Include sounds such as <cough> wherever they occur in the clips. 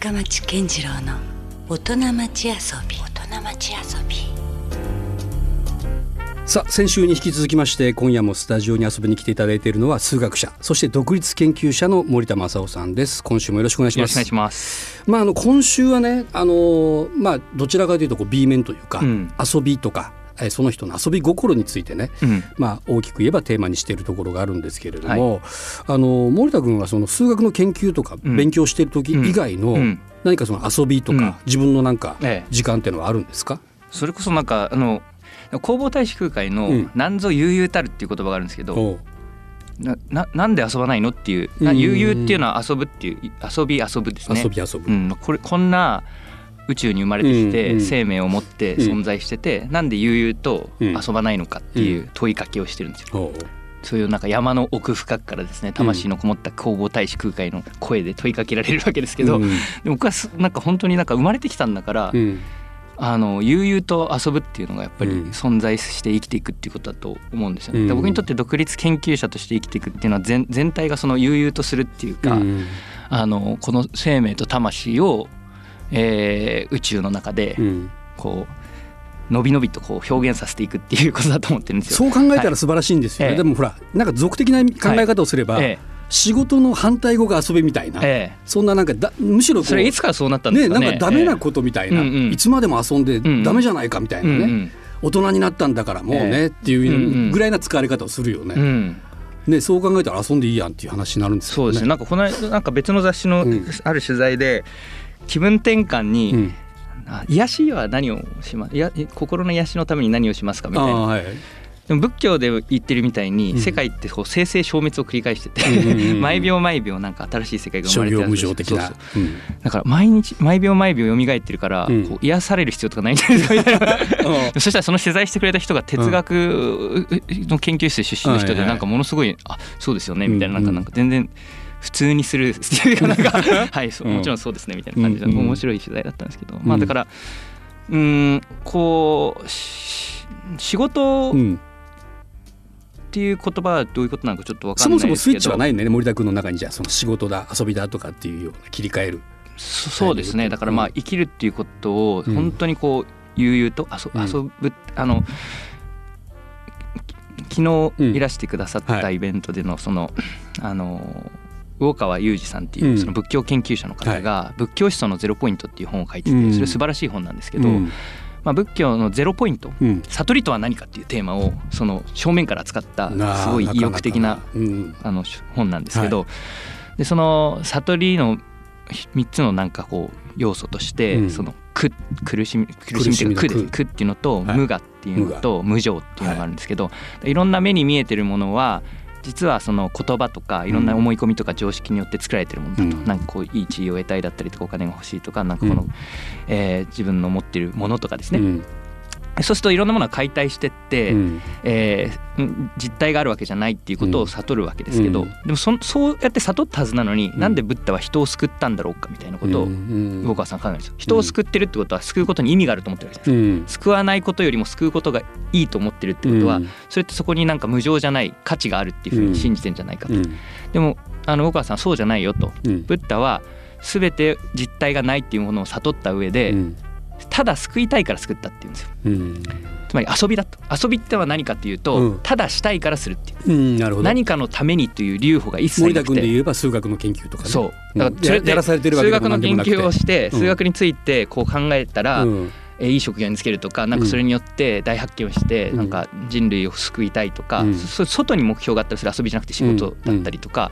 深町健次郎の大人町遊び。大人町遊び。さあ先週に引き続きまして今夜もスタジオに遊びに来ていただいているのは数学者そして独立研究者の森田正夫さんです。今週もよろしくお願いします。よろしくお願いします。まああの今週はねあのまあどちらかというとこう B 面というか、うん。遊びとかえーその人の遊び心についてね、うん。まあ、大きく言えばテーマにしているところがあるんですけれども、あの森田君はその数学の研究とかうん。勉強している時以外のうん。何かその遊びとか、うん。自分のなんかええ。時間っていうのはあるんですか、それこそなんかあの弘法大師空海のうん「なんぞ悠々たる」っていう言葉があるんですけど、なななんで遊ばないのっていう悠々っていうのは遊ぶっていう遊び遊ぶですね。遊び遊ぶ、うん、これこんな宇宙に生まれてきて、生命を持って存在してて、なんで悠々とうん。遊ばないのかっていう問いかけをしてるんですよ。そういうなんか山の奥深くからですね魂のこもった弘法大師空海の声で問いかけられるわけですけど、うん。で僕はすなんか本当になんか生まれてきたんだから、うん。あの悠々と遊ぶっていうのがやっぱりうん。存在して生きていくっていうことだと思うんですよね。うん。で僕にとって独立研究者として生きていくっていうのは全全体がその悠々とするっていうか、うん。あのこの生命と魂を、えー宇宙の中でうん。こうのびのびとこう表現させていくっていうことだと思ってるんですよ。そう考えたら素晴らしいんですよね、はいでもほらなんか俗的な考え方をすれば、え仕事の反対語が遊びみたいな、ええ。そんななんかだむしろそれいつからそうなったんですかね？なんかダメなことみたいな、ええうんうん。いつまでも遊んでんうん。ダメじゃないかみたいなね、うんうん。大人になったんだからもうね、ええ。っていんううん。ぐらいな使われ方をするよね,、うん。ねそう考えたら遊んでいいやんっていう話になるんですよね。そうですねなんかこの間なんか別の雑誌のうん。ある取材で気分転換に、うん。あ癒しは何をします？いや心の癒しのために何をしますかみたいな。でも仏教で言ってるみたいに、うん。世界ってこう生成消滅を繰り返してて、うん <laughs> 毎秒毎秒なんか新しい世界が生諸まれてる行無常的な。だから毎日毎秒毎秒蘇ってるから、うん。こう癒される必要とかないんじゃないですか？みたいなそしたらその取材してくれた人が哲学の研究室出身の人でなんかものすごい「あそうですよね」みたいななんかなんか全然普通にするっていうかなんか <laughs> <laughs> はいそううん。もちろんそうですねみたいな感じでうんうん面白い取材だったんですけどん。まあだからうーんこうし仕事っうんていう言葉はどういうことなのかちょっと分かそんないもそもスイッですけどチはないんだよね森田君の中にじゃあその仕事だ遊びだとかっていうような切り替える。そそうですね。だからまあうん。生きるっていうことをうん本当にこう悠々と遊うん。遊ぶあの昨うん。日いらしてくださっはいたイベントでのそのあの魚川雄二さんってうん。いうその仏教研究者の方が「仏教思想のゼロポイント」っていう本を書いてうん。てそれ素晴らしい本なんですけどうん。まあ仏教のゼロポイントうん。悟りとは何かっていうテーマをその正面から扱ったすごい意欲的なうん。あの本なんですけど、でその悟りの3つのなんかこう要素として、うん。その苦苦しみ苦しみっていうか苦です苦っていうのと、はい。無我っていうのと無常っていうのがあるんですけど、い、ろんな目に見えてるものは実はその言葉とかいろんな思い込みとか常識によって作られてるものだと、うん。なんかこういい地位を得たいだったりとかお金が欲しいとかなんかこの、うん。えー自分の持ってるものとかですね、うんそうするといろんなものが解体してって、うん。えーん実体があるわけじゃないっていうことを悟るわけですけど、うん。でもそそうやって悟ったはずなのに、ん。なんでブッダは人を救ったんだろうかみたいなことをうん。魚川さん考えるんですよ。人を救ってるってことは救うことに意味があると思ってるわけです。うん。救わないことよりも救うことがいいと思ってるってことは、うん。それってそこになんか無常じゃない価値があるっていうふうに信じてんじゃないかと。うん。でもあの魚川さんはそうじゃないよと。うん。ブッダは全て実体がないっていうものを悟った上で、うんただ救いたいから救ったっていうんですよ。うんつまり遊びだと。遊びっては何かっていうと、うん。ただしたいからするっていう。うんなるほど。何かのためにという留保が一切森田なくて。君で言えば数学の研究とかね。そう。うん。だからそれややらされてるわけ数学の研究をしてうん。数学についてこう考えたら、うん。えいい職業につけるとかなんかそれによって大発見をしてうん。なんか人類を救いたいとか、外に目標があったらそれ遊びじゃなくて仕事だったりとか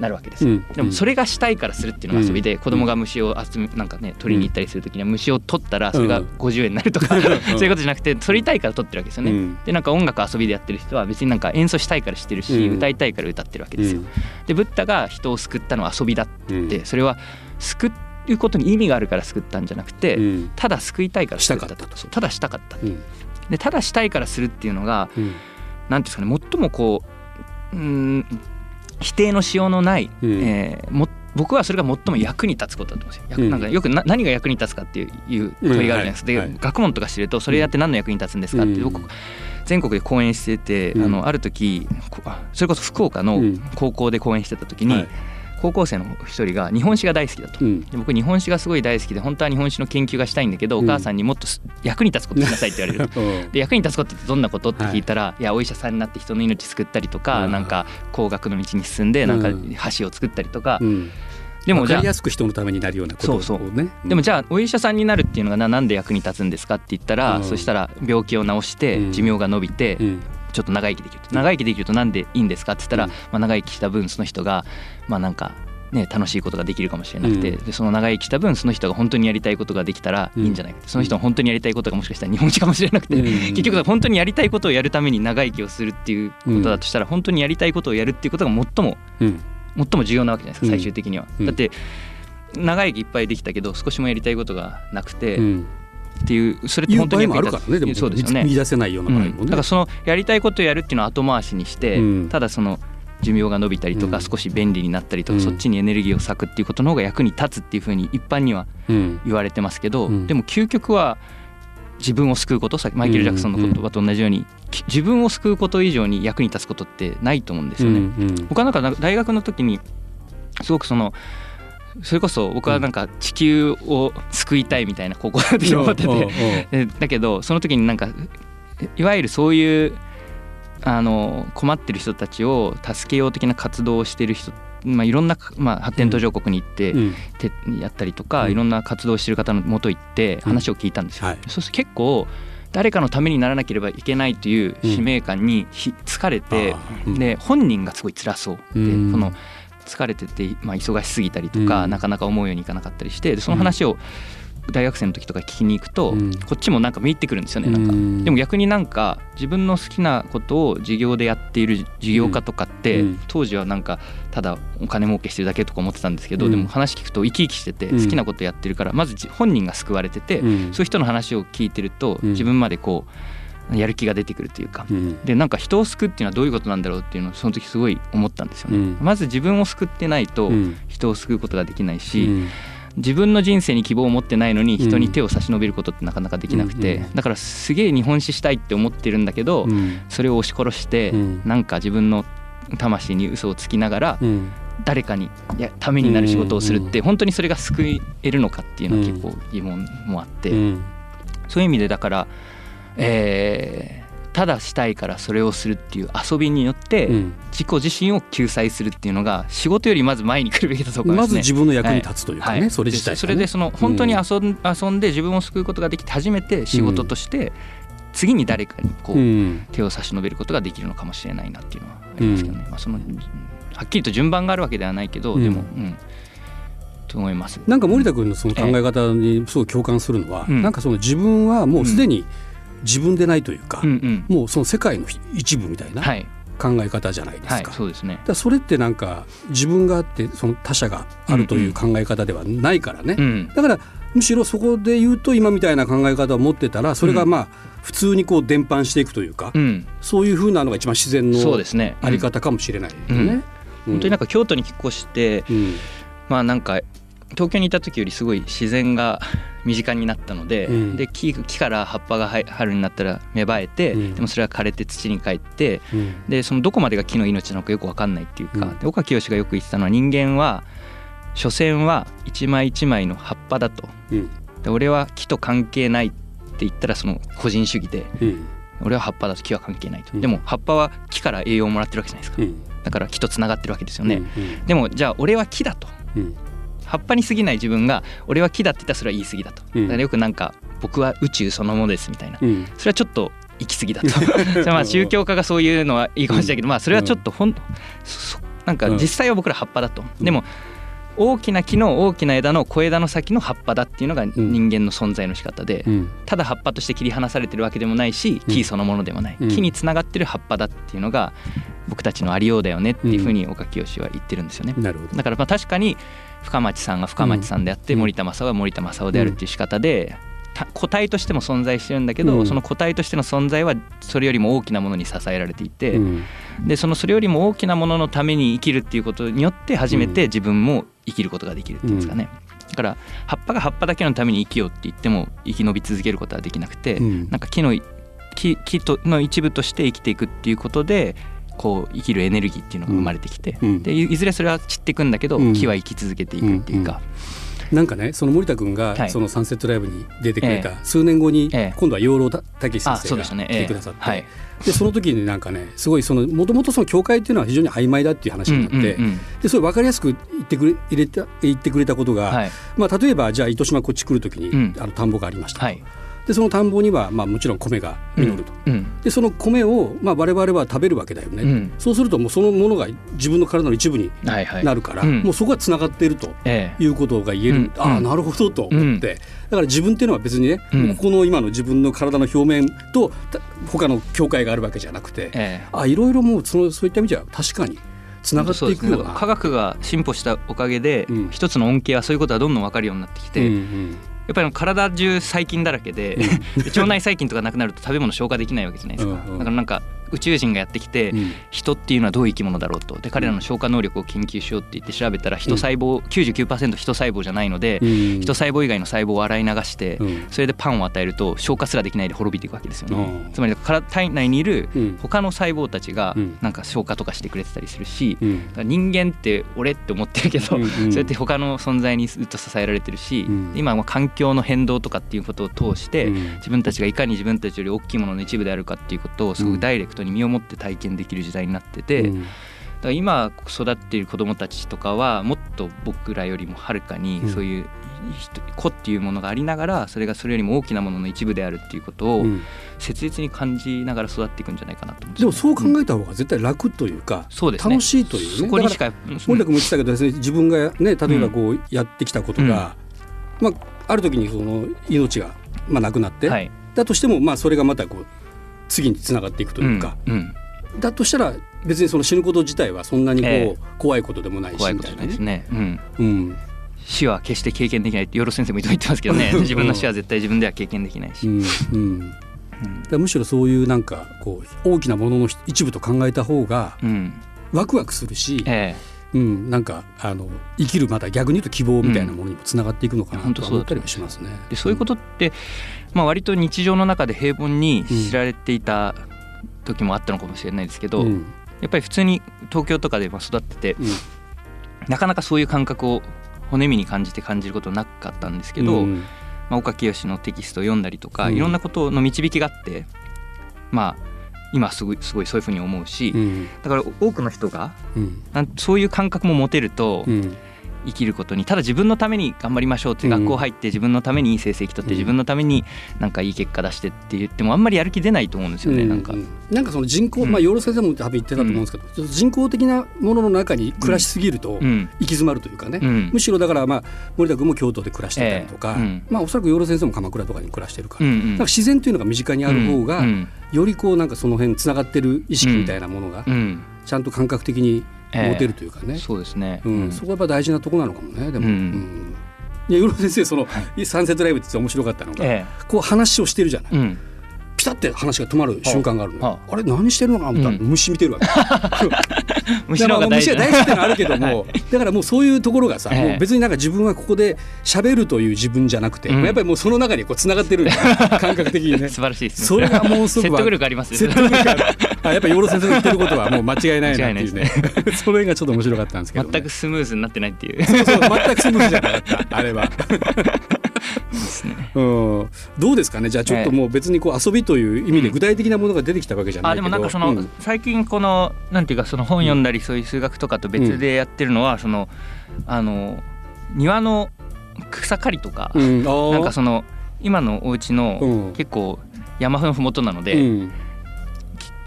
なるわけです。よ。うん。でもそれがしたいからするっていうのが遊びで子供が虫を集めなんかね取りに行ったりする時には虫を取ったらそれが50円になるとか <laughs> そういうことじゃなくて取りたいから取ってるわけですよね。うん。でなんか音楽遊びでやってる人は別になんか演奏したいからしてるし、うん。歌いたいから歌ってるわけですよ。でブッダが人を救ったのは遊びだって、うん。それは救うことに意味があるから救ったんじゃなくて、うん。ただ救いたいから救ったしたかったと。ただしたかったうん。でただしたいからするっていうのがうん。何ていうんですかね最もこううーん否定のしようのない、うん。えーも僕はそれが最も役に立つことだと思うんですよ。うん。なんかよくな何が役に立つかっていういう問いがあるじゃないですか。うん。はい。で学問とかしてるとそれやって何の役に立つんですかって、うん。僕全国で講演してて、うん。あのある時それこそ福岡のうん。高校で講演してた時に、はい高校生の一人が日本史が大好きだと。うん。で僕日本史がすごい大好きで本当は日本史の研究がしたいんだけど、うん。お母さんにもっとす役に立つことしなさいって言われる。と <laughs> うん。で役に立つことってどんなことって聞いたら、い、やお医者さんになって人の命救ったりとか、うん。なんか工学の道に進んでなんかうん。橋を作ったりとか、うん。でもじゃありやすく人のためになるようなことをね。そうでもじゃあお医者さんになるっていうのがななんで役に立つんですかって言ったら、うん。そしたら病気を治してうん。寿命が伸びて、うんちょっと長生きできる。と長生きできるとなんでいいんですかって言ったら、うん。まあ、長生きした分その人がまあなんかね楽しいことができるかもしれなくて、うん。でその長生きした分その人が本当にやりたいことができたらいいんじゃないか、その人の本当にやりたいことがもしかしたら日本史かもしれなくて、うん。結局本当にやりたいことをやるために長生きをするっていうことだとしたら、本当にやりたいことをやるっていうことが最もうん。最も重要なわけじゃないですかうん。最終的には。うんだって長生きいっぱいできたけど少しもやりたいことがなくて、うんっていうそれって本当にそうですよね。見出せないような場合もね、うんだからそのやりたいことをやるっていうのを後回しにして、うん。ただその寿命が伸びたりとか、うん。少し便利になったりとか、うん。そっちにエネルギーを割くっていうことの方が役に立つっていうふうに一般にはうん。言われてますけど、うん。でも究極は自分を救うことさっきマイケル・ジャクソンの言葉と同じように、き自分を救うこと以上に役に立つことってないと思うんですよね。うん。僕はなんか大学の時にすごくそのそれこそ僕はなんか地球を救いたいみたいな高校の時に思ってて。<laughs> でだけどその時になんかいわゆるそういうあの困ってる人たちを助けよう的な活動をしてる人、まあ、いろんな、まあ、発展途上国に行って、うん。てやったりとか、うん。いろんな活動をしてる方のもと行って話を聞いたんですよ。はい。そうすると結構誰かのためにならなければいけないという使命感にひ疲れて、で本人がすごい辛そうで、うん。この疲れてて、まあ、忙しすぎたりとか、うん。なかなか思うようにいかなかったりしてでその話を大学生の時とか聞きに行くと、うん。こっちもなんか見入ってくるんですよねなんか。うんでも逆になんか自分の好きなことを授業でやっている事業家とかって、うん。当時はなんかただお金儲けしてるだけとか思ってたんですけど、うん。でも話聞くと生き生きしててうん。好きなことやってるからまずじ本人が救われてて、うん。そういう人の話を聞いてるとうん。自分までこうやる気が出てくるというか。うん。でなんか人を救うっていうのはどういうことなんだろうっていうのをその時すごい思ったんですよね。うん。まず自分を救ってないとうん。人を救うことができないし、うん。自分の人生に希望を持ってないのに人に手を差し伸べることってなかなかできなくて、うん。だからすげえ日本史したいって思ってるんだけど、うん。それを押し殺して、うん。なんか自分の魂に嘘をつきながらうん。誰かにいやためになる仕事をするって本当にそれが救えるのかっていうのは結構疑問もあって、うん。そういう意味でだから、えーただしたいからそれをするっていう遊びによってうん。自己自身を救済するっていうのが仕事よりまず前に来るべきだと思いまね。ますず自分の役に立つというかね、はい。それ自体がね。でそれでその本当に遊ん,、遊んで自分を救うことができて初めて仕事として次に誰かにこう、うん。手を差し伸べることができるのかもしれないなっていうのはありますけどね、まあ、そのはっきりと順番があるわけではないけど、うん。でも、うん、と思います。なんか森田君のその考え方にすごい共感するのは、うん。なんかその自分はもうすでに自分でないというか、うんうん。もうその世界の一部みたいなはい、考え方じゃないですか。はいだか、そうですね。らそれってなんか自分があってその他者があるという考え方ではないからね、うん、だからむしろそこで言うと今みたいな考え方を持ってたらそれがまあ普通にこう伝播していくというか、うん、そういうふうなのが一番自然の。あり方かもしれないよね。本当になんか京都に引っ越して、うん。まあなんか東京にいた時よりすごい自然が身近になったので,、うん。で木木から葉っぱがは春になったら芽生えて、うん。でもそれは枯れて土に帰ってうん。でそのどこまでが木の命なのかよく分かんないっていうか、うん。で岡清がよく言ってたのは人間は所詮は一枚一枚の葉っぱだと。うん。で俺は木と関係ないって言ったらその個人主義でうん。俺は葉っぱだと木は関係ないと、うん。でも葉っぱは木から栄養をもらってるわけじゃないですか。うん。だから木とつながってるわけですよね、うん。でもじゃあ俺は木だと。うん葉っぱに過ぎない自分が俺は木だって言ったらそれは言い過ぎだと、うん。だからよくなんか僕は宇宙そのものですみたいな。うん。それはちょっと行き過ぎだと。<laughs> まあ宗教家がそういうのはいいかもしれないけど、まあそれはちょっとほんそなんか実際は僕ら葉っぱだと、でも大きな木の大きな枝の小枝の先の葉っぱだっていうのが人間の存在の仕方で、うん。ただ葉っぱとして切り離されてるわけでもないしうん。木そのものでもない、うん。木につながってる葉っぱだっていうのが僕たちのありようだよねっていうふうに岡清は言ってるんですよね。なるほど。だからまあ確かに深町さんが深町さんであって、うん。森田正夫は森田正夫であるっていう仕方で、た個体としても存在してるんだけど、うんその個体としての存在はそれよりも大きなものに支えられていて、うん。でそのそれよりも大きなもののために生きるっていうことによって初めて自分も生きることができるっていうんですかね。だから葉っぱが葉っぱだけのために生きようって言っても生き延び続けることはできなくて、うん。なんか木の木木との一部として生きていくっていうことでこう生きるエネルギーっていうのが生まれてきて、うん。でいいずれそれは散っていくんだけど、うん。木は生き続けていくっていうか、なんかねその森田君がはい。そのサンセットライブに出てくれえた数年後にええ。今度は養老たけし先生が来てくださって、ええはい。でその時になんかねすごいそのもともとその教会っていうのは非常に曖昧だっていう話になって、うんうんうん。でそれ分かりやすく言ってくれ入れた言ってくれたことが、はい。まあ、例えばじゃあ糸島こっち来る時に、うん。あの田んぼがありましたと、はいでその田んぼには、まあ、もちろん米が実ると、うん。でその米を、まあ、我々は食べるわけだよね、うん。そうするともうそのものが自分の体の一部にはいはい。なるから、うん。もうそこはつながっているとええ。いうことが言える、うん。ああうん。なるほどと思って、だから自分っていうのは別にね、うん。ここの今の自分の体の表面とた他の境界があるわけじゃなくて、ええ。あいろいろもうそのそういった意味では確かにつながっていくような。ね。科学が進歩したおかげで、うん。一つの恩恵はそういうことがどんどん分かるようになってきて、うんうんやっぱり体中細菌だらけで、で <laughs> 腸内細菌とかなくなると食べ物消化できないわけじゃないですか、だからなんか宇宙人がやってきて、うん。人っていうのはどういう生き物だろうと。で彼らの消化能力を研究しようって言って調べたら人細胞、99%人細胞じゃないので、うん。人細胞以外の細胞を洗い流して、うん。それでパンを与えると消化すらできないで滅びていくわけですよね、うん。つまり体体内にいるうん。他の細胞たちがうん。なんか消化とかしてくれてたりするし、人間って俺って思ってるけど、うんうん。そうやって他の存在にずっと支えられてるし、うん。今は環境の変動とかっていうことを通して、うん。自分たちがいかに自分たちより大きいものの一部であるかっていうことをすごくダイレクトに身をもって体験できる時代になってて、だうん。から今育っている子どもたちとかはもっと僕らよりもはるかにうん。そういう人子っていうものがありながらそれがそれよりも大きなものの一部であるっていうことをうん。切実に感じながら育っていくんじゃないかなと思うんでもそう考うんえた方が絶対楽というか、そうですね。楽しいというね。そこにしだかから森田君も言ってたけどですね自分がね例えばこうやってきたことが、まあ、ある時にその命が、まあ、なくなって、はい。だとしてもまあそれがまたこう次につながっていくというか、うんうん。だとしたら別にその死ぬこと自体はそんなにこう、ええ。怖いことでもないしみたいなね。ね。うん。うん。死は決して経験できないってヨロ先生も言ってますけどね。<laughs> 自分の死は絶対自分では経験できないし、うんむしろそういうなんかこう大きなものの一部と考えた方がうん。ワクワクするし、えうん、なんかあの生きるまた逆に言うと希望みたいなものにもつながっていくのかうんなとと思ったりはしますね。えでそういうことって、まあ、割と日常の中で平凡に知られていた時もあったのかもしれないですけど、うん。やっぱり普通に東京とかでまあ育っててうん。なかなかそういう感覚を骨身に感じて感じることなかったんですけど、うん。まあ、岡清のテキストを読んだりとか、うん。いろんなことの導きがあってまあ今すごいすごいそういうふうに思うし、うん。だから多くの人がそういう感覚も持てるとうん生きることにただ自分のために頑張りましょうってうん学校入って自分のためにいい成績取ってうん。自分のためになんかいい結果出してって言ってもあんまりやる気出ないと思うんですよね、なんか。う。んなんかその人口、うん。まあ養老先生も多分言ってたと思うんですけど、ちょっと人工的なものの中に暮らしすぎると行うん。き詰まるというかね、うん。むしろだからまあ森田君も京都で暮らしてたりとか、ええ。うんまあおそらく養老先生も鎌倉とかに暮らしてるから、うんうん。か自然というのが身近にある方が、うん。よりこうなんかその辺つながってる意識みたいなものがうん。ちゃんと感覚的に持てるというかね、そうですね、うん。そこはやっぱ大事なところなのかもねでも、うん。うん。いや先生その、サンセットライブって面白かったのが、えこう話をしてるじゃない、えうんピタって話が止まる瞬間があるのよ。はあ。れ何してるのかな？と思ったらうん虫見てるわけ、<laughs> 虫の方が大事虫が大事ってのはあるけども、<laughs> だからもうそういうところがさ、ええ。もう別になんか自分はここで喋るという自分じゃなくて、うん。やっぱりもうその中にこうつながってる <laughs> 感覚的にね。素晴らしいですね。それがもうすごく説得力あります。説得力ある。あやっぱり養老先生の言ってることはもう間違いないなっていうね。間それがちょっと面白かったんですけど、ね、全くスムーズになってないっていう。そうそう全くスムーズじゃなかった。あれは。うん、どうですかね？じゃあちょっともう別にこう遊びという意味で具体的なものが出てきたわけじゃないあけど、でもなんかその、うん。最近このなんていうかその本読んだりそういう数学とかと別でやってるのは、そのあの庭の草刈りとか、なんかその今のお家のうん。結構山のふもとなので、うん、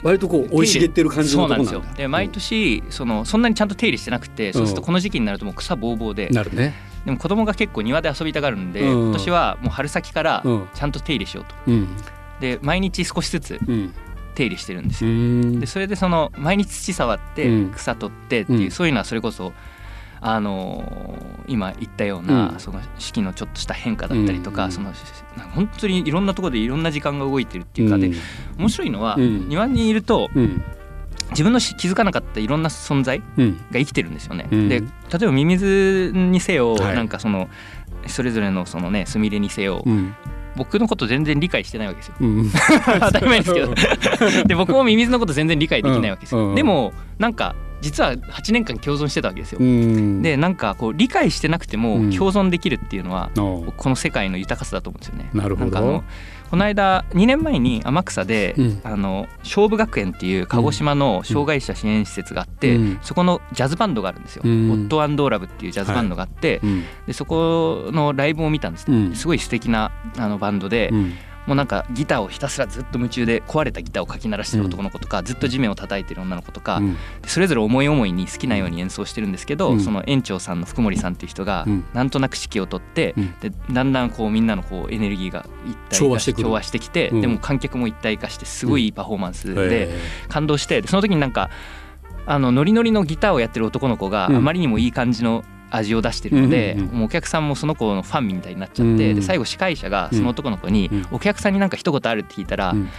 割とこう生い茂ってる感じのところなんだ。そうなんですよ。で毎年そのそんなにちゃんと手入れしてなくて、そうするとこの時期になるともう草ぼうぼうで、なるね。でも子供が結構庭で遊びたがるんで、うん。今年はもう春先からうん。ちゃんと手入れしようと。うん。で毎日少しずつうん。手入れしてるんですうよ、ん。でそれでその毎日土触ってうん。草取ってっていう、うん。そういうのはそれこそあのー今言ったような、うん。その四季のちょっとした変化だったりとか、うん。その本当にいろんなところでいろんな時間が動いてるっていうかで、面白いのは、うん。庭にいるとうん。自分のし気づかなかったいろんな存在うん。が生きてるんですよね。うん。で例えばミミズにせよ、はい。なんかそのそれぞれのそのねスミレにせよ、うん。僕のこと全然理解してないわけですよ。うん。<laughs> 当たり前ですけど。で僕もミミズのこと全然理解できないわけですよ、でもなんか実は8年間共存してたわけですよ、うん。でなんかこう理解してなくてもうん。共存できるっていうのは、おこの世界の豊かさだと思うんですよね。なるほど。この間2年前に天草で、うん。あの勝負学園っていう鹿児島の障害者支援施設があって、うん。そこのジャズバンドがあるんですよ。うん。オットアンドーラブっていうジャズバンドがあって、うん。でそこのライブを見たんです、うん。すごい素敵なあのバンドで、うんもうなんかギターをひたすらずっと夢中で壊れたギターをかき鳴らしてる男の子とか、ずっと地面を叩いてる女の子とか、うん。それぞれ思い思いに好きなように演奏してるんですけど、うん。その園長さんの福森さんっていう人がうん。なんとなく指揮を取って、うん。でだんだんこうみんなのこうエネルギーが一体化調和して調和してきて、うん。でも観客も一体化してすごいいいパフォーマンスでえ。感動してでその時になんかあのノリノリのギターをやってる男の子があうん。まりにもいい感じの味を出してるので、うんうんうん。もうお客さんもその子のファンみたいになっちゃって、うんで最後司会者がその男の子に、うんお客さんになんか一言あるって聞いたら、うん。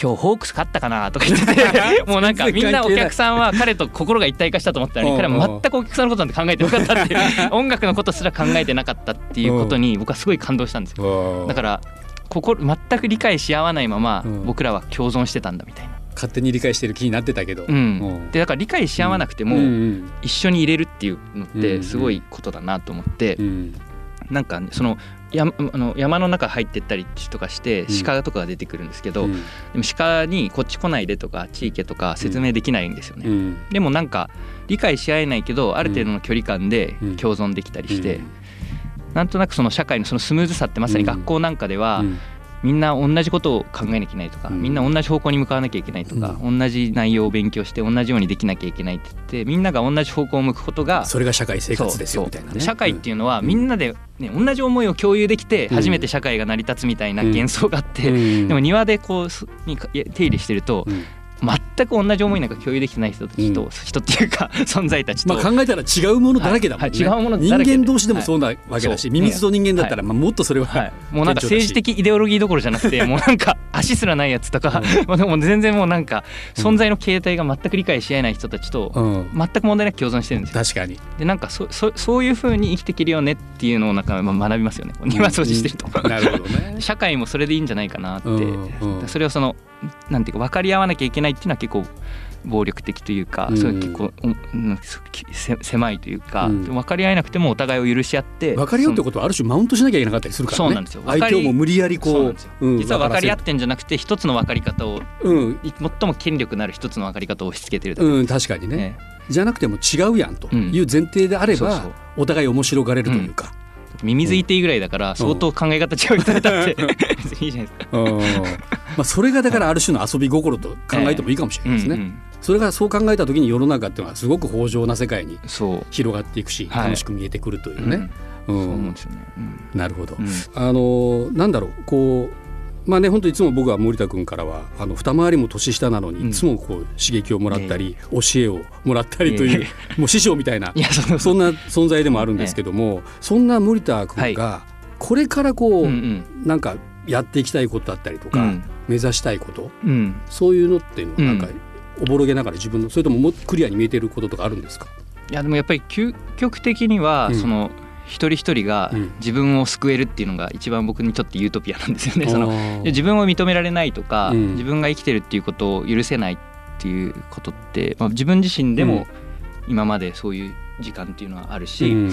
今日ホークス勝ったかな？とか言ってて <laughs> もうなんかみんなお客さんは彼と心が一体化したと思ったのに彼は全くお客さんのことなんて考えてなかったっていう <laughs> 音楽のことすら考えてなかったっていうことに僕はすごい感動したんですよ。だから心全く理解し合わないままうん。僕らは共存してたんだみたいな。勝手に理解してる気になってたけど、うん、でだから理解し合わなくてもうん。うん一緒に入れるっていうのっうんてすごいことだなと思ってうん。なんかねその山あの山の中入ってったりとかしてうん。鹿とかが出てくるんですけど、うん。でも鹿にこっち来ないでとか地域とか説明できないんですよね、うん。でもなんか理解し合えないけどある程度の距離感でうん。共存できたりして、なんとなくその社会のそのスムーズさってまさに学校なんかでは、うんみんな同じことを考えなきゃいけないとか、うん。みんな同じ方向に向かわなきゃいけないとか、同じ内容を勉強して同じようにできなきゃいけないって言ってみんなが同じ方向を向くことがそれが社会生活ですよみたいなね。社会っていうのはみんなで、ね、同じ思いを共有できて初めて社会が成り立つみたいな幻想があって、うん。でも庭でこうすに手入れしてるとうん全く同じ思いなんか共有できてない人たちと、うん。人っていうか <laughs> 存在たちと、まあ考えたら違うものだらけだもんね、はいはい違うものだらけ人間同士でもそうなわけだし、はい。ミミズと人間だったら、はまあ、もっとそれは、はい、もうなんか政治的イデオロギーどころじゃなくて <laughs> もうなんか足すらないやつとか、<laughs> まあでも全然もうなんか存在の形態が全く理解し合えない人たちとうん、全く問題なく共存してるんですよ。確かに。でなんかそそそういうふうに生きていけるよねっていうのをなんかまあ学びますよね。庭掃除してると。うん。なるほどね。社会もそれでいいんじゃないかなって、それをそのなんていうか分かり合わなきゃいけないっていうのは結構暴力的というか、うん。それは結構おうんせ狭いというか、うん。分かり合えなくてもお互いを許し合って分かり合うってとことはある種マウントしなきゃいけなかったりするからね。そうなんですよ。相手をもう無理やりこう実は分かり合っ分てんじゃなくて一つの分かり方を最も権力のある一つの分かり方を押し付けてるうん、確かにね。ねじゃなくても違うやんとうん。いう前提であれば、お互い面白がれるというか、ミミズいていいぐらいだから相当考え方違う人だって。別に <laughs> いいじゃないですか。うん。まあ、それがだからある種の遊び心と考えてもいいかもしれないですね、うんうんそれがそう考えた時に世の中っていうのはすごく豊穣な世界に広がっていくし、はい。楽しく見えてくるといううん。ね、うん。そう思うんですよね。うん。なるほど、うん。あのなんだろうこうまあね本当いつも僕は森田君からはあの二回りも年下なのに、うん。いつもこう刺激をもらったり、教えをもらったりという、<laughs> もう師匠みたいなそんな存在でもあるんですけども、そんな森田君がこれからこう、なんかやっていきたいことだったりとか、うん。目指したいことうん。そういうのっていうのはなんか、うん。おぼろげながら自分のそれとももクリアに見えてることとかあるんですか、いやでもやっぱり究極的には、うん。その一人一人がうん。自分を救えるっていうのが一番僕にとってユートピアなんですよね。その自分を認められないとか、うん。自分が生きてるっていうことを許せないっていうことって、まあ、自分自身でも今までそういう時間っていうのはあるし、うん。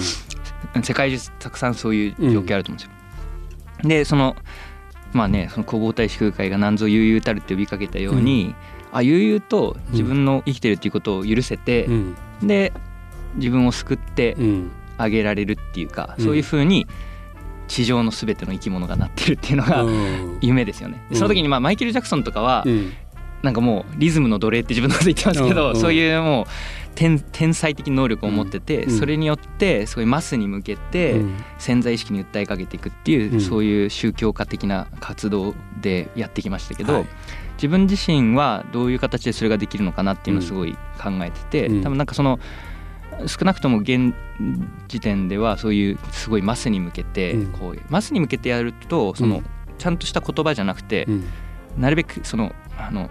世界中たくさんそういう状況あると思うんですよ。でそのまあねその弘法大師空海が何ぞ悠々たるって呼びかけたように、あ悠々と自分の生きてるっていうことを許せて、うん。で自分を救ってうんあげられるっていうか、うん。そういうふうに地上の全ての生き物がなってるっていうのが、うん。夢ですよね。でその時にまあマイケル・ジャクソンとかは、うん。なんかもうリズムの奴隷って自分のこと言ってますけど、そういうもう天天才的能力を持ってて、うん。それによってすごいマスに向けてうん。潜在意識に訴えかけていくっていう、うん。そういう宗教家的な活動でやってきましたけど、はい。自分自身はどういう形でそれができるのかなっていうのをすごい考えてて、うん。多分なんかその少なくとも現時点ではそういうすごいマスに向けて、うん。こうマスに向けてやるとその、うん。ちゃんとした言葉じゃなくて、うん。なるべくそのあの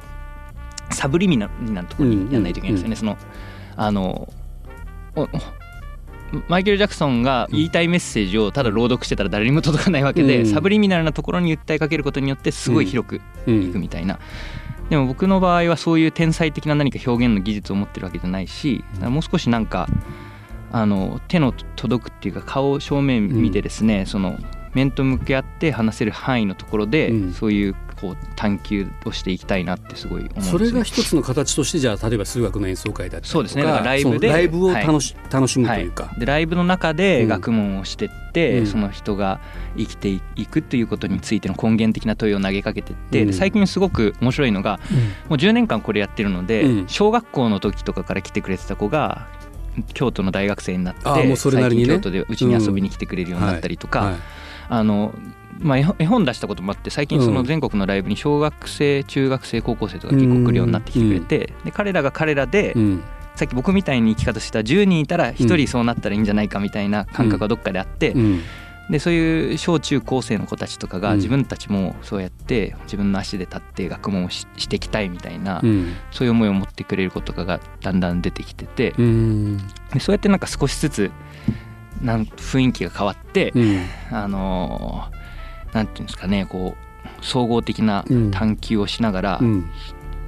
サブリミナルなところにやらないといけないんですよね。そのあのおマイケル・ジャクソンが言いたいメッセージをただ朗読してたら誰にも届かないわけで、うん。サブリミナルなところに訴えかけることによってすごい広くいくみたいな。でも僕の場合はそういう天才的な何か表現の技術を持ってるわけじゃないしもう少しなんかあの手の届くっていうか顔を正面見てですね、その面と向き合って話せる範囲のところで、うん。そういうこう探求をしていきたいなってすごい思うんですよそれが一つの形としてじゃあ例えば数学の演奏会だったりとかそうですね。だからライブでライブを楽し,、楽しむというか、はい、でライブの中でうん。学問をしてって、うん。その人が生きていくということについての根源的な問いを投げかけてって、うん。で最近すごく面白いのがもう10年間これやってるので、うん。小学校の時とかから来てくれてた子が京都の大学生になってもうそれなりにね。京都でうちに遊びに来てくれるようになったりとか、はい。あのまあ、絵本出したこともあって最近そうのん全国のライブに小学生中学生高校生とか結構来るようになってきてくれて、で彼らが彼らで、うん。さっき僕みたいに生き方した10人いたら1人そうなったらいいんじゃないかみたいな感覚がどっかであって、うん。でそういう小中高生の子たちとかがうん自分たちもそうやって自分の足で立って学問をししていきたいみたいな、うん。そういう思いを持ってくれる子とかがだんだん出てきててうん。でそうやってなんか少しずつなん雰囲気が変わって、うん。あのーなんていうんですかねこう総合的なうん。探求をしながら、うん。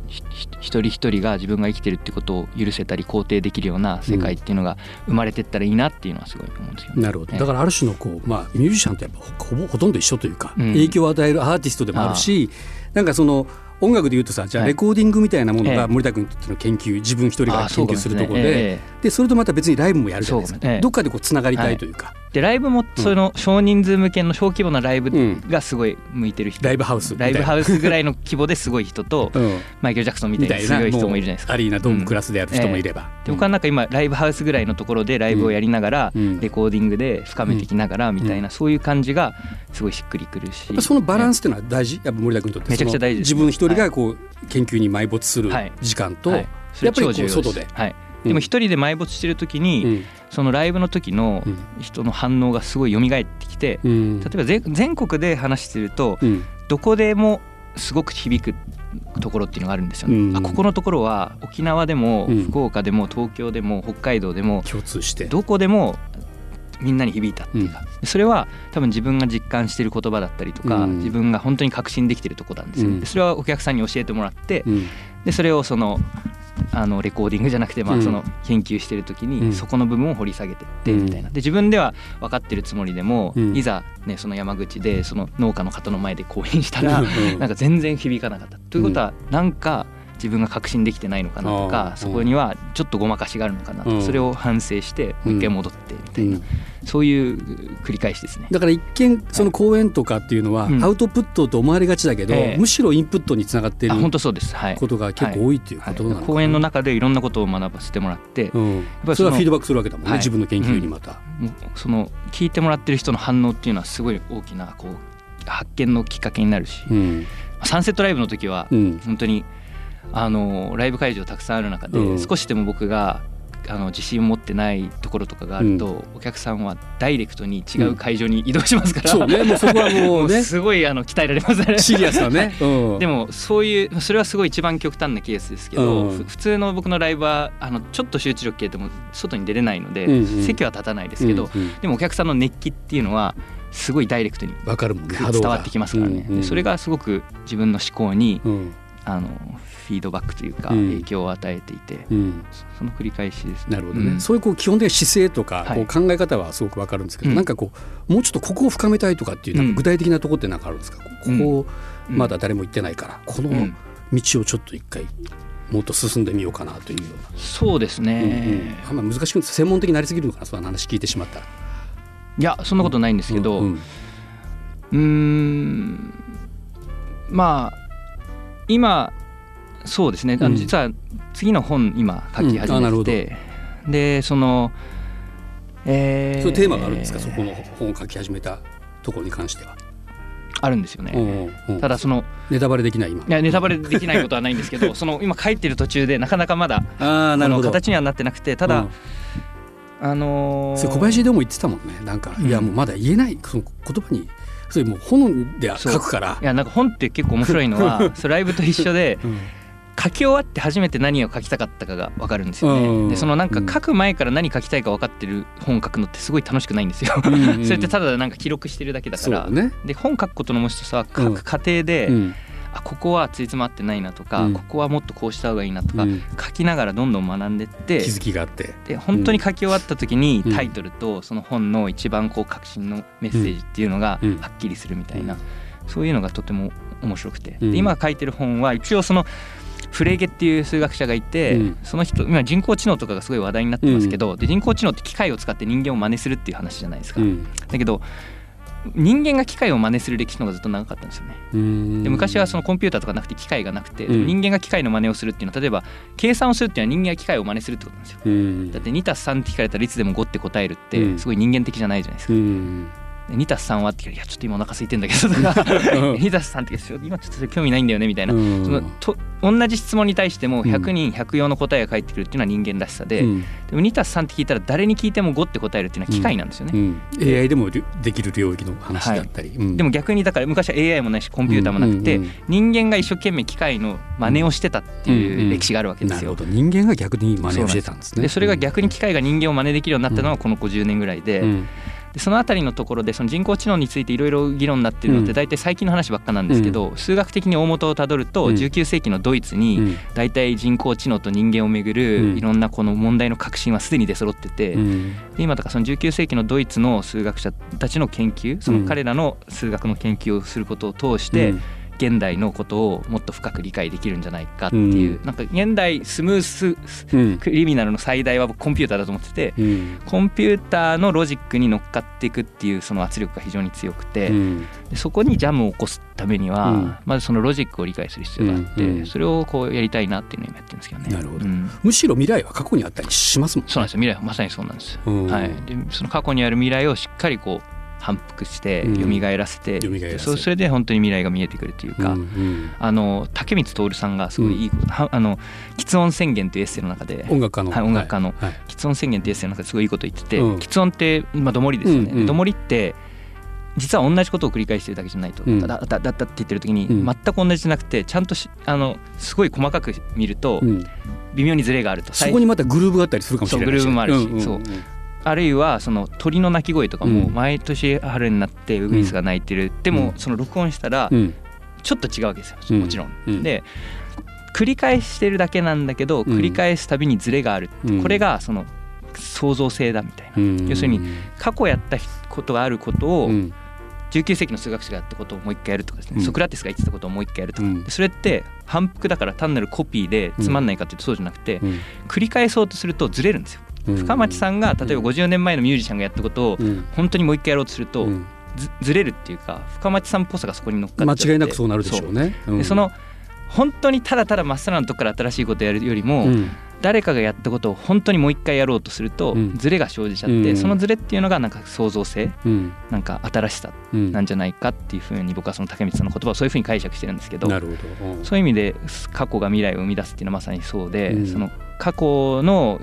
一人一人が自分が生きてるってことを許せたり肯定できるような世界っていうのが生まれてったらいいなっていうのはすごい思うんですよね。なるほど。ええ。だからある種のこう、まあ、ミュージシャンとやっぱほぼほとんど一緒というか、うん。影響を与えるアーティストでもあるしなんかその音楽でいうとさじゃあはい。レコーディングみたいなものええ。が森田君にとっての研究自分一人が研究するところでそれとまた別にライブもやるじゃないですか、そうかもええ。どっかでこうつながりたいというか、えでライブもその少人数向けの小規模なライブうん。がすごい向いてる人、ライブハウスライブハウスぐらいの規模ですごい人と <laughs> うん。マイケル・ジャクソンみたいな。強い人もいるじゃないですか。アリーナドームクラスでやる人もいれば、で僕はなんか今ライブハウスぐらいのところでライブをやりながらうん。レコーディングで深めていきながらみたいなそういう感じがすごいしっくりくるし。そのバランスっていうのは大事？やっぱ森田君にとって。めちゃくちゃ大事自分一人がこう研究に埋没するはい。時間と、はい。それやっぱり外で、はい、でも一人で埋没してる時に、うん。そのライブの時のうん。人の反応がすごい蘇ってきて、うん。例えば全全国で話してるとうん。どこでもすごく響くところっていうのがあるんですよね。うん。あここのところは沖縄でもうん。福岡でも東京でも北海道でも共通して。どこでもみんなに響いたっていうか、それは多分自分が実感してる言葉だったりとか、うん。自分が本当に確信できてるとこなんですよ、うん。でそれはお客さんに教えてもらって、うん。でそれをそのあのレコーディングじゃなくて、まあ、うん。その研究してる時うん。にそこの部分を掘り下げてってうん。みたいな。で自分では分かってるつもりでも、うん。いざ、ね、その山口でその農家の方の前で講演したら、うん。なんか全然響かなかった。ということはなんか自分が確信できてないのかなとあかー。そこにはちょっとごまかしがあるのかなとうん。それを反省してもう一回戻ってみたいな、うん。そういう繰り返しですね。だから一見その講演とかっていうのはうんアウトプットと思われがちだけど、ええ。むしろインプットにつながっているあ本当そうです、はい。ことが結構多いっていうことなの講演の中でいろんなことを学ばせてもらって、うん。ぱりそれはフィードバックするわけだもんね、はい。自分の研究にまた、その聞いてもらってる人の反応っていうのはすごい大きなこう発見のきっかけになるし、うん。サンセットライブの時はうん。本当にあのライブ会場たくさんある中で、うん。少しでも僕があの自信を持ってないところとかがあると、お客さんはダイレクトに違う会場に移動しますから、そうねもうそこはもうね。<laughs> すごいあの鍛えられます。ね。シリアスだね、<laughs> うん、でもそういうそれはすごい一番極端なケースですけど、普通の僕のライブはあのちょっと集中力消えても外に出れないので、うんうん。席は立たないですけど、うんうん。でもお客さんの熱気っていうのはすごいダイレクトに伝わってきますからね、うんうん。でそれがすごく自分の思考にうん。あのフィードバックというかうん。影響を与えていて、うん、その繰り返しですね。なるほどね、うん。そういうこう基本的な姿勢とかはい。こう考え方はすごくわかるんですけど、うん。なんかこうもうちょっとここを深めたいとかっていうなん。か具体的なところってなんかあるんですか、ここうん。まだ誰も行ってないからこのうん。道をちょっと一回もっと進んでみようかなというような、そうですうんうん。ね、あんま難しく専門的になりすぎるのかなその話聞いてしまったら。いやそんなことないんですけど、うん。うーんまあ今そうですね。あうん。の実は次の本今書き始めてて、でそのえーそういうテーマがあるんですか、そこの本を書き始めたところに関しては。あるんですよね、うんうんうん。ただそのネタバレできない今。いやネタバレできないことはないんですけど <laughs> その今書いてる途中でなかなかまだああなるほど。形にはなってなくてただ、うん。あのーそれ小林でも言ってたもんね。なんか、うん。いやもうまだ言えないその言葉にそれもう本で書くから。いやなんか本って結構面白いのは <laughs> それライブと一緒でうん書き終わって初めて何を書きたかったかが分かるんですようん。ね。でそのなんか書く前から何書きたいか分かってる本書くのってすごい楽しくないんですよ。<laughs> それってただなんか記録してるだけだから。ね。で本書くことの面白さは書く過程で、うん。あここはついつまってないなとか、うん。ここはもっとこうした方がいいなとか、うん。書きながらどんどん学んでって気づきがあって。で本当に書き終わった時にうん。タイトルとその本の一番こう革新のメッセージっていうのがうん。はっきりするみたいな、そういうのがとても面白くて、今書いてる本は一応そのフレーゲっていう数学者がいて、うん。その人今人工知能とかがすごい話題になってますけど、で人工知能って機械を使って人間を真似するっていう話じゃないですか、うん。だけど人間が機械を真似する歴史の方がずっと長かったんですよね。うん。で昔はそのコンピューターとかなくて機械がなくて、うん。人間が機械の真似をするっていうのは例えば計算をするっていうのは人間が機械を真似するってことなんですよ。うん。だって 2+3 って聞かれたらいつでも5って答えるっうん。てすごい人間的じゃないじゃないですか。うんで 2+3 は？っていやちょっと今お腹空いてんだけど。とか 2+3 ってちょっと今ちょっと興味ないんだよねみたいな。うん。そのと同じ質問に対してもうん。100人100用の答えが返ってくるっていうのは人間らしさで、うん。でも 2+3 って聞いたら誰に聞いても5って答えるっていうのは機械なんですよね。うん。AI でもできる領域の話だったり、うん。でも逆にだから昔は AI もないしコンピューターもなくて、うんうんうん人間が一生懸命機械の真似をしてたっていう歴史があるわけですよ。なるほど。人間が逆に真似をしてたんですね。でそれが逆に機械が人間を真似できるようになったのはこの50年ぐらいで,、うんでそのあたりのところでその人工知能についていろいろ議論になってるのっうん。て大体最近の話ばっかなんですけど、数学的に大元をたどるとうん。19世紀のドイツうにん。大体人工知能と人間をめぐうるん。いろんなこの問題の革新はすでに出揃ってて、うん。で今だからその19世紀のドイツの数学者たちの研究その彼らの数学の研究をすることを通して、うん現代のことをもっと深く理解できるんじゃないかっていう、うん。なんか現代 smooth うん。 criminal の最大は僕コンピューターだと思っててうん。コンピューターのロジックに乗っかっていくっていうその圧力が非常に強くて、そこにジャムを起こすためには、うん。まずそのロジックを理解する必要があって、それをこうやりたいなっていうのを今やってるんですけどね。なるほど。うん。むしろ未来は過去にあったりしますもんね。そうなんですよ。未来はまさにそうなんです、うん。はい、でその過去にある未来をしっかりこう反復してうん。蘇らせて、蘇らせる。そうそれで本当に未来が見えてくるというか、うんうんあの竹光徹さんがすごいいいこと、はあの喫音宣言というエッセイの中で音楽家の。はい音楽家のはい喫音宣言というエッセイの中ですごいいいこと言ってて、うん。喫音ってまあどもりですよね、うんうんどもりって実は同じことを繰り返してるだけじゃないと、うん。だだだだって言ってる時にうん。全く同じじゃなくてちゃんとしあのすごい細かく見るとうん。微妙にズレがあると、そこにまたグルーブがあったりするかもしれないし。グルーブもあるし。んんん。そうあるいはその鳥の鳴き声とかもうん。毎年春になってウグイスが鳴いてる、でもうん。その録音したらうん。ちょっと違うわけですよ。うん。もちろん。うん。で繰り返してるだけなんだけど繰り返すたびにズレがある、うん。これがその創造性だみたいな、うん。要するに過去やったことがあることをうん。19世紀の数学者がやったことをもう一回やるとかですね、うん。ソクラテスが言ってたことをもう一回やるとか、それって反復だから単なるコピーでつまんないかっていうとそうじゃなくて、うん。繰り返そうとするとずれるんですよ。うん。深町さんが例えば50年前のミュージシャンがやったことをうん。本当にもう一回やろうとするとうん。ずずれるっていうか深町さんっぽさがそこに乗っかっちゃって間違いなくそうなるでしょうね。そう。でその本当にただただまっさらなとこから新しいことをやるよりも、うん。誰かがやったことを本当にもう一回やろうとするとうん。ズレが生じちゃって、うん。そのズレっていうのがなんか創造性うん。なんか新しさうん。なんじゃないかっていうふうに僕はその竹光さんの言葉をそういうふうに解釈してるんですけどそういう意味で過去が未来を生み出すっていうのはまさにそうで、うん。その過去の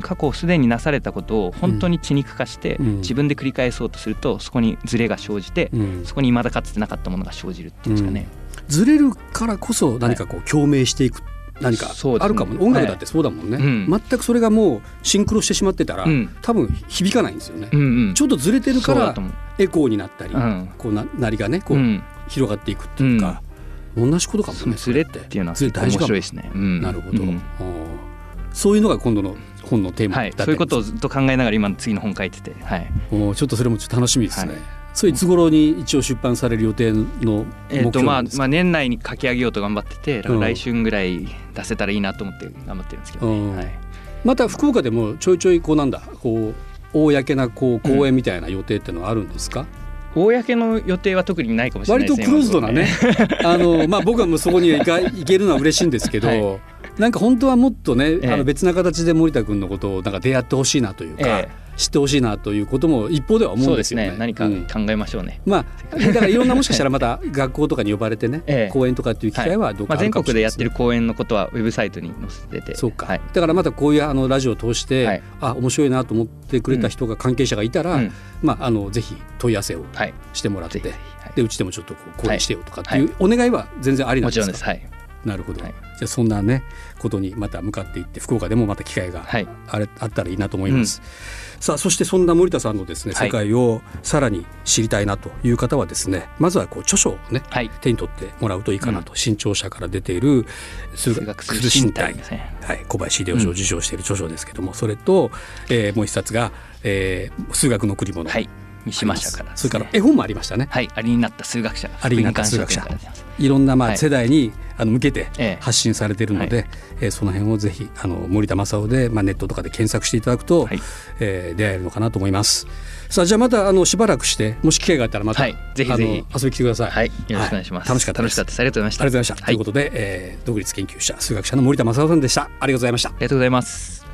過去すでになされたことを本当に血肉化してうん。自分で繰り返そうとするとそこにズレが生じてうん。そこに未だかつてなかったものが生じるっていうんですかね。ずれるからこそ何かこう共鳴していく何かあるかも、音楽だってそうだもんね、うん。全くそれがもうシンクロしてしまってたら、うん。多分響かないんですよね、うんうん。ちょっとずれてるからエコーになったり、うん。こうななりがねこう、うん。広がっていくっていうか、同じことかもねそのズレっていうのは面白いですね。うん。なるほど、そういうのが今度の本のテーマはい、だったりそういうことをずっと考えながら今の次の本書いてて、はい、おーちょっとそれもちょっと楽しみですね、はい。それいつ頃に一応出版される予定の目えっ、とまあまあ年内に書き上げようと頑張ってて、来春ぐらい出せたらいいなと思って頑張ってるんですけどうん。ね。はい、また福岡でもちょいちょいこうなんだこう公なこう公演みたいな予定っていうのはあるんですか、公の予定は特にないかもしれないですね。割とクローズドなね。あの、まあ、僕はもうそこに行か行けるのは嬉しいんですけど、はいなんか本当はもっとね、ええ。あの別な形で森田君のことをなんか出会ってほしいなというか、え知ってほしいなということも一方では思そううんでですよね。すね。何かうん考えましょうね。まあ、だからいろんなもしかしたらまた <laughs> 学校とかに呼ばれてね、ええ。講演とかっていう機会はどうかまあ全あるかもしれない。すね国でやってる公演のことはウェブサイトに載せてて、そうか、はい、だからまたこういうあのラジオを通して、はい。あ面白いなと思ってくれた人が、関係者がいたら、うん。まあ、あのぜひ問い合わせをはい、してもらって、はい。でうちでもちょっとこう講演してよとかっていうお願いは全然ありなんですか？もちろんです。はい。なるほど、はい。じゃあそんなねことにまた向かっていって福岡でもまた機会がはい。あれあったらいいなと思います、さあそしてそんな森田さんのですねはい世界をさらに知りたいなという方はですねまずはこう著書をねはい。手に取ってもらうといいかなと、新潮社から出ている数数学学する身体ね。はい、小林秀夫賞を受賞している著書ですけども、それと、えーもう一冊が、えー数学の贈り物」はい三島社からねそれから絵本もありましたね、はい、アリになった数学者。アリになった数学者いろんなまあはい世代にあの向けてええ発信されているので、えーその辺をぜひあの森田正夫で、まあ、ネットとかで検索していただくと、はいえー出会えるのかなと思います。さあじゃあまたあのしばらくしてもし機会があったらまた、はいぜひぜひ遊びに来てください。はい、よろしくお願いします。楽しかった。楽しかった。ありがとうございました。ありがとうございました。はいということで、えー独立研究者数学者の森田正夫さんでした。ありがとうございましたあ。りがとうございます。